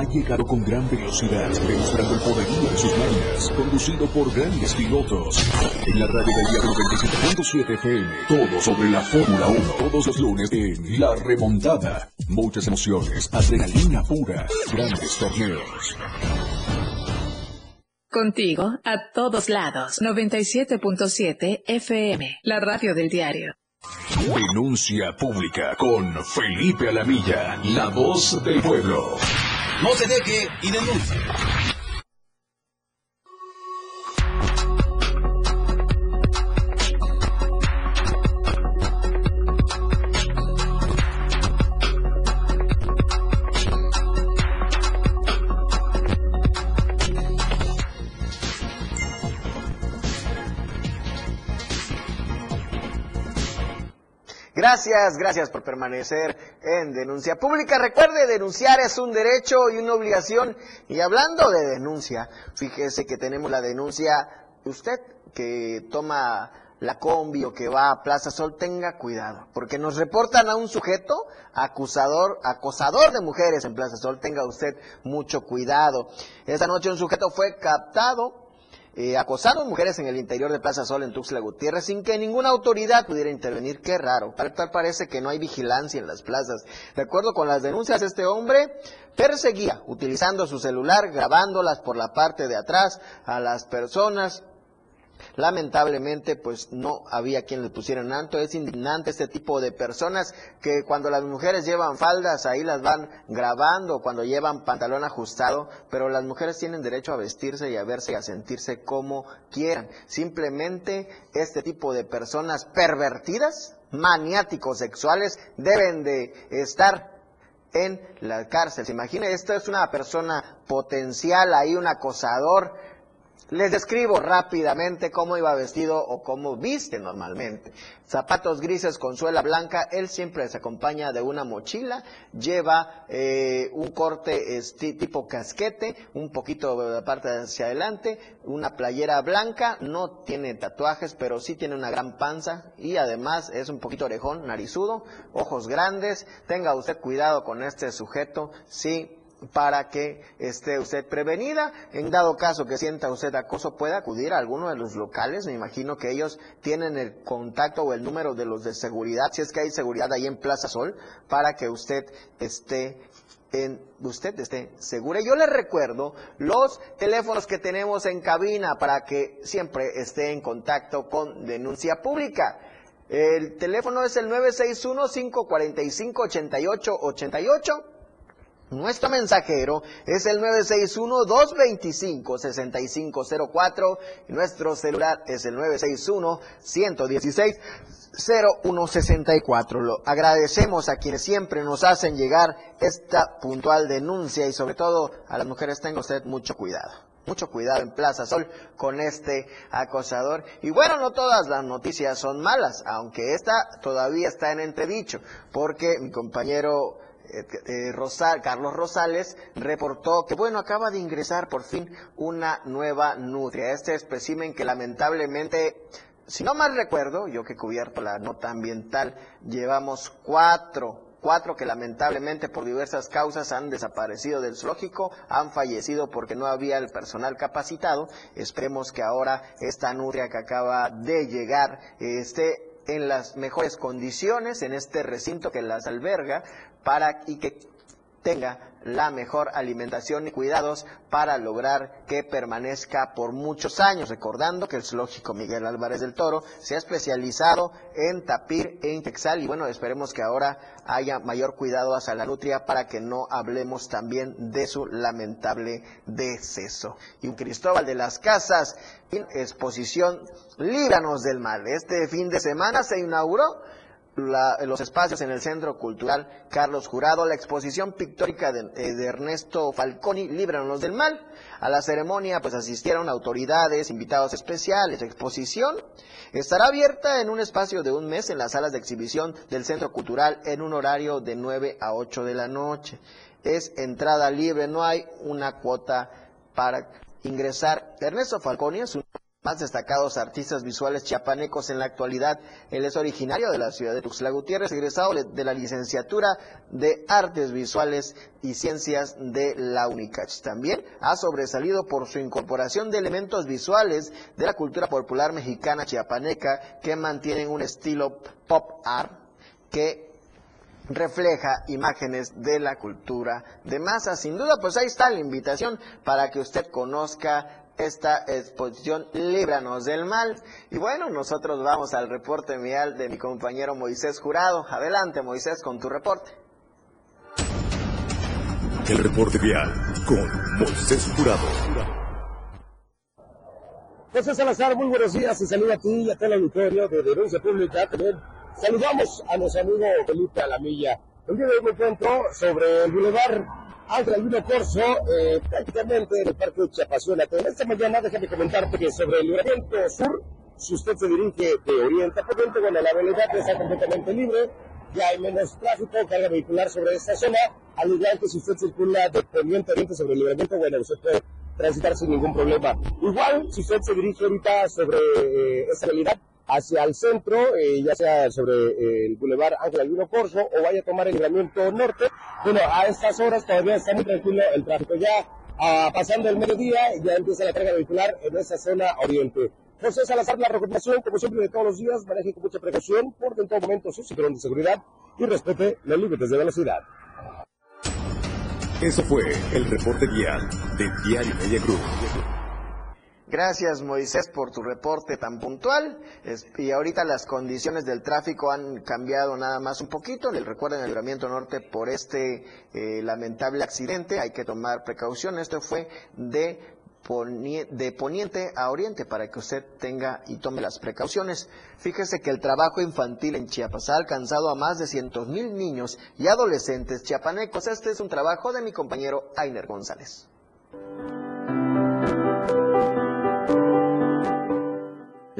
Ha llegado con gran velocidad, demostrando el poderío de sus máquinas, conducido por grandes pilotos. En la radio del diario 97.7 FM, todo sobre la Fórmula 1, todos los lunes en La Remontada. Muchas emociones, adrenalina pura, grandes torneos. Contigo a todos lados. 97.7 FM, la radio del diario. Denuncia pública con Felipe Alamilla, la voz del pueblo. No se deje y denuncie. Gracias, gracias por permanecer en Denuncia Pública. Recuerde, denunciar es un derecho y una obligación. Y hablando de denuncia, fíjese que tenemos la denuncia, usted que toma la combi o que va a Plaza Sol, tenga cuidado, porque nos reportan a un sujeto acusador, acosador de mujeres en Plaza Sol, tenga usted mucho cuidado. Esta noche un sujeto fue captado eh, acosando mujeres en el interior de Plaza Sol en Tuxtla Gutiérrez sin que ninguna autoridad pudiera intervenir. Qué raro. Tal parece que no hay vigilancia en las plazas. De acuerdo con las denuncias, este hombre perseguía, utilizando su celular, grabándolas por la parte de atrás a las personas Lamentablemente, pues no había quien le pusiera en alto. Es indignante este tipo de personas que cuando las mujeres llevan faldas, ahí las van grabando, cuando llevan pantalón ajustado, pero las mujeres tienen derecho a vestirse y a verse y a sentirse como quieran. Simplemente este tipo de personas pervertidas, maniáticos sexuales, deben de estar en la cárcel. Se imagina, esto es una persona potencial, ahí un acosador, les describo rápidamente cómo iba vestido o cómo viste normalmente. Zapatos grises con suela blanca, él siempre se acompaña de una mochila, lleva eh, un corte este, tipo casquete, un poquito de parte hacia adelante, una playera blanca, no tiene tatuajes, pero sí tiene una gran panza y además es un poquito orejón, narizudo, ojos grandes. Tenga usted cuidado con este sujeto, sí para que esté usted prevenida. En dado caso que sienta usted acoso, puede acudir a alguno de los locales. Me imagino que ellos tienen el contacto o el número de los de seguridad, si es que hay seguridad ahí en Plaza Sol, para que usted esté en, usted esté segura. Yo le recuerdo los teléfonos que tenemos en cabina para que siempre esté en contacto con denuncia pública. El teléfono es el 961-545-8888. Nuestro mensajero es el 961-225-6504 y nuestro celular es el 961-116-0164. Lo agradecemos a quienes siempre nos hacen llegar esta puntual denuncia y sobre todo a las mujeres tenga usted mucho cuidado. Mucho cuidado en Plaza Sol con este acosador. Y bueno, no todas las noticias son malas, aunque esta todavía está en entredicho, porque mi compañero eh, eh, Rosal, Carlos Rosales reportó que, bueno, acaba de ingresar por fin una nueva nutria. Este espécimen que lamentablemente, si no mal recuerdo, yo que he cubierto la nota ambiental, llevamos cuatro cuatro que lamentablemente por diversas causas han desaparecido del zoológico, han fallecido porque no había el personal capacitado. Esperemos que ahora esta nutria que acaba de llegar esté en las mejores condiciones en este recinto que las alberga para y que tenga la mejor alimentación y cuidados para lograr que permanezca por muchos años. Recordando que el zoológico Miguel Álvarez del Toro se ha especializado en tapir e intexal y bueno, esperemos que ahora haya mayor cuidado hacia la nutria para que no hablemos también de su lamentable deceso. Y un Cristóbal de las Casas, en exposición Líbranos del Mal. Este fin de semana se inauguró los espacios en el Centro Cultural Carlos Jurado, la exposición pictórica de, eh, de, Ernesto Falconi, Líbranos del Mal. A la ceremonia pues asistieron autoridades, invitados especiales. La exposición estará abierta en un espacio de un mes en las salas de exhibición del Centro Cultural en un horario de 9 a 8 de la noche. Es entrada libre, no hay una cuota para ingresar. Ernesto Falconi es un más destacados artistas visuales chiapanecos en la actualidad. Él es originario de la ciudad de Tuxtla Gutiérrez, egresado de la licenciatura de Artes Visuales y Ciencias de la UNICACH. También ha sobresalido por su incorporación de elementos visuales de la cultura popular mexicana chiapaneca que mantienen un estilo pop art que refleja imágenes de la cultura de masa. Sin duda, pues ahí está la invitación para que usted conozca esta exposición Líbranos del Mal. Y bueno, nosotros vamos al reporte vial de mi compañero Moisés Jurado. Adelante, Moisés, con tu reporte. El reporte vial con Moisés Jurado. José Salazar, muy buenos días y saludo a ti y a todo el auditorio de Denuncia Pública. También saludamos a nuestro amigo Felipe Alamilla. El día de hoy me encuentro sobre el Boulevard Ángel Albino Corso, eh, prácticamente en el Parque Chapazuela. Esta mañana déjame comentarte que sobre el libramiento sur, si usted se dirige de oriente a poniente, bueno, la velocidad está completamente libre, ya hay menos tráfico, carga vehicular sobre esta zona, al igual que si usted circula de poniente a oriente sobre el libramiento, bueno, usted puede transitar sin ningún problema. Igual, si usted se dirige ahorita sobre eh, esta realidad, hacia el centro, eh, ya sea sobre eh, el Boulevard Ángel Albino Corso o vaya a tomar el libramiento norte. Bueno, a estas horas todavía está muy tranquilo el tráfico. Ya ah, pasando el mediodía, ya empieza la carga vehicular en esa zona oriente. José Salazar, la recomendación, como siempre, de todos los días, maneje con mucha precaución, porque en todo momento su cinturón de seguridad y respete los límites de velocidad. Eso fue el reporte guial de Diario Media Group. Gracias Moisés por tu reporte tan puntual. Y ahorita las condiciones del tráfico han cambiado nada más un poquito. Les recuerden el libramiento norte por este eh, lamentable accidente. Hay que tomar precaución. Esto fue de, de poniente a oriente para que usted tenga y tome las precauciones. Fíjese que el trabajo infantil en Chiapas ha alcanzado a más de cientos mil niños y adolescentes chiapanecos. Este es un trabajo de mi compañero Ainer González.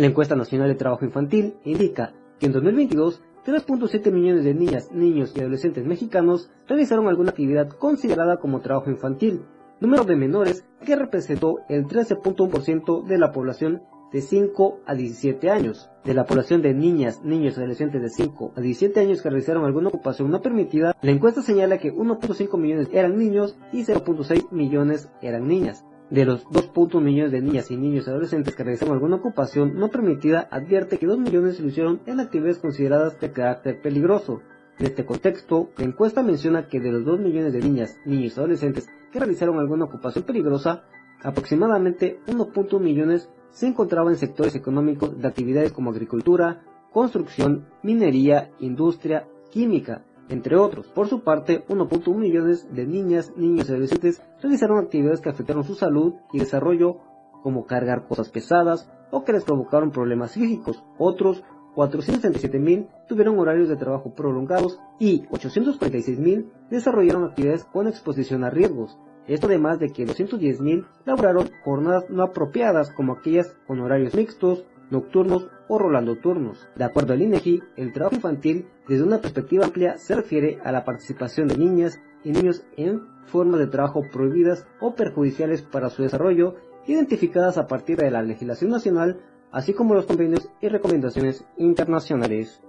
La encuesta nacional de trabajo infantil indica que en 2022 3.7 millones de niñas, niños y adolescentes mexicanos realizaron alguna actividad considerada como trabajo infantil, número de menores que representó el 13.1% de la población de 5 a 17 años. De la población de niñas, niños y adolescentes de 5 a 17 años que realizaron alguna ocupación no permitida, la encuesta señala que 1.5 millones eran niños y 0.6 millones eran niñas. De los 2.1 millones de niñas y niños adolescentes que realizaron alguna ocupación no permitida, advierte que 2 millones lo hicieron en actividades consideradas de carácter peligroso. En este contexto, la encuesta menciona que de los 2 millones de niñas, niños y adolescentes que realizaron alguna ocupación peligrosa, aproximadamente 1.1 millones se encontraban en sectores económicos de actividades como agricultura, construcción, minería, industria, química, entre otros. Por su parte, 1.1 millones de niñas, niños y adolescentes realizaron actividades que afectaron su salud y desarrollo, como cargar cosas pesadas o que les provocaron problemas físicos. Otros 437.000 tuvieron horarios de trabajo prolongados y 846.000 desarrollaron actividades con exposición a riesgos. Esto además de que 210.000 laboraron jornadas no apropiadas como aquellas con horarios mixtos, nocturnos o rolando turnos. De acuerdo al INEGI, el trabajo infantil desde una perspectiva amplia se refiere a la participación de niñas y niños en formas de trabajo prohibidas o perjudiciales para su desarrollo, identificadas a partir de la legislación nacional, así como los convenios y recomendaciones internacionales.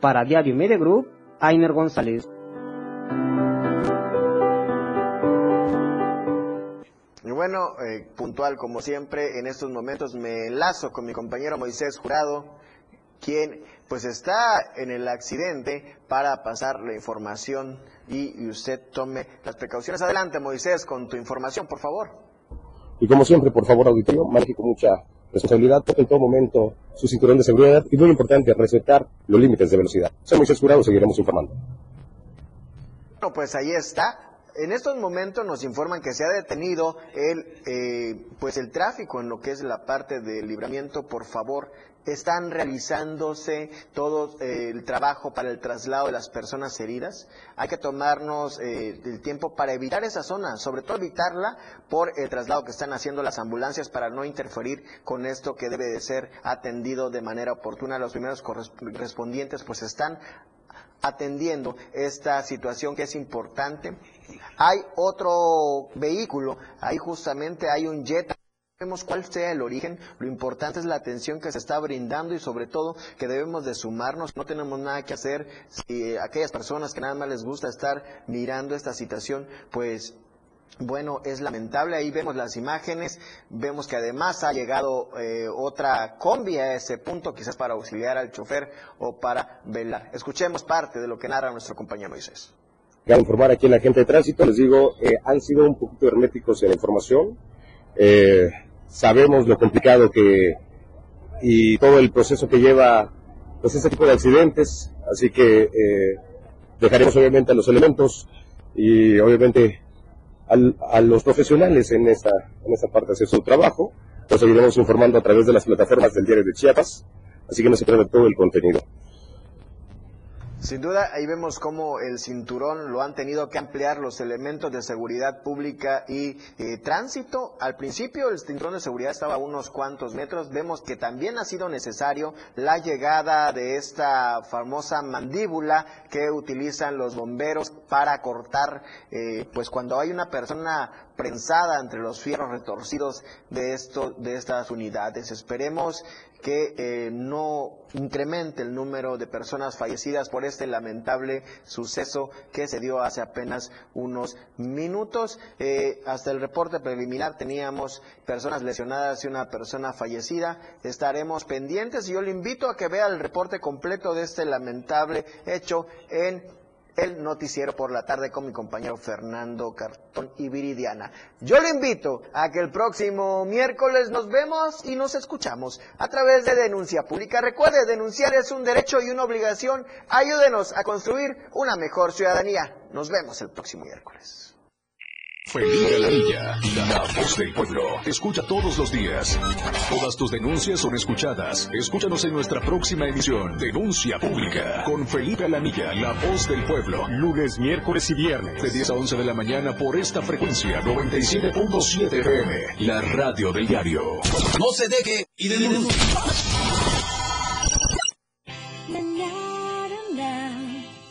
Para Diario Media Group, Ainer González. Y bueno, eh, puntual como siempre, en estos momentos me enlazo con mi compañero Moisés Jurado, quien pues está en el accidente para pasar la información y, y usted tome las precauciones. Adelante Moisés con tu información, por favor. Y como siempre, por favor, auditorio, maneje con mucha responsabilidad, en todo momento su cinturón de seguridad y muy importante, respetar los límites de velocidad. Soy Moisés Jurado, seguiremos informando. Bueno, pues ahí está. En estos momentos nos informan que se ha detenido el, eh, pues el tráfico en lo que es la parte del libramiento. Por favor, están realizándose todo eh, el trabajo para el traslado de las personas heridas. Hay que tomarnos eh, el tiempo para evitar esa zona, sobre todo evitarla por el traslado que están haciendo las ambulancias para no interferir con esto que debe de ser atendido de manera oportuna. Los primeros correspondientes pues están atendiendo esta situación que es importante. Hay otro vehículo, ahí justamente hay un jet. Vemos cuál sea el origen, lo importante es la atención que se está brindando y sobre todo que debemos de sumarnos, no tenemos nada que hacer si aquellas personas que nada más les gusta estar mirando esta situación, pues bueno, es lamentable, ahí vemos las imágenes, vemos que además ha llegado eh, otra combi a ese punto, quizás para auxiliar al chofer o para velar. Escuchemos parte de lo que narra nuestro compañero Moisés. Para informar aquí en la gente de tránsito, les digo, eh, han sido un poquito herméticos en la información. Eh, sabemos lo complicado que y todo el proceso que lleva pues este tipo de accidentes, así que eh, dejaremos obviamente a los elementos y obviamente al- a los profesionales en esta, en esta parte hacer su trabajo. Los seguiremos informando a través de las plataformas del diario de Chiapas, así que no se pierda todo el contenido. Sin duda, ahí vemos cómo el cinturón lo han tenido que ampliar los elementos de seguridad pública y eh, tránsito. Al principio el cinturón de seguridad estaba a unos cuantos metros. Vemos que también ha sido necesario la llegada de esta famosa mandíbula que utilizan los bomberos para cortar, eh, pues cuando hay una persona prensada entre los fierros retorcidos de, esto, de estas unidades. Esperemos que eh, no incremente el número de personas fallecidas por este lamentable suceso que se dio hace apenas unos minutos. Eh, hasta el reporte preliminar teníamos personas lesionadas y una persona fallecida. Estaremos pendientes y yo le invito a que vea el reporte completo de este lamentable hecho en el noticiero por la tarde con mi compañero Fernando Cartón y Viridiana. Yo le invito a que el próximo miércoles nos vemos y nos escuchamos a través de Denuncia Pública. Recuerde, denunciar es un derecho y una obligación. Ayúdenos a construir una mejor ciudadanía. Nos vemos el próximo miércoles. Felipe Alamilla, la voz del pueblo. Te escucha todos los días. Todas tus denuncias son escuchadas. Escúchanos en nuestra próxima emisión. Denuncia pública. Con Felipe Alamilla, la voz del pueblo. Lunes, miércoles y viernes. De 10 a 11 de la mañana por esta frecuencia 97.7 FM. La radio del diario. No se deje y denuncie.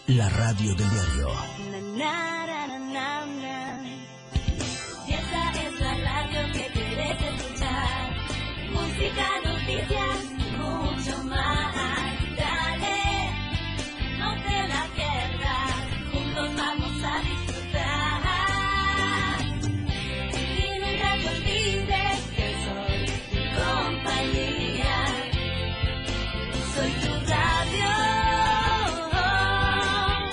La radio del diario.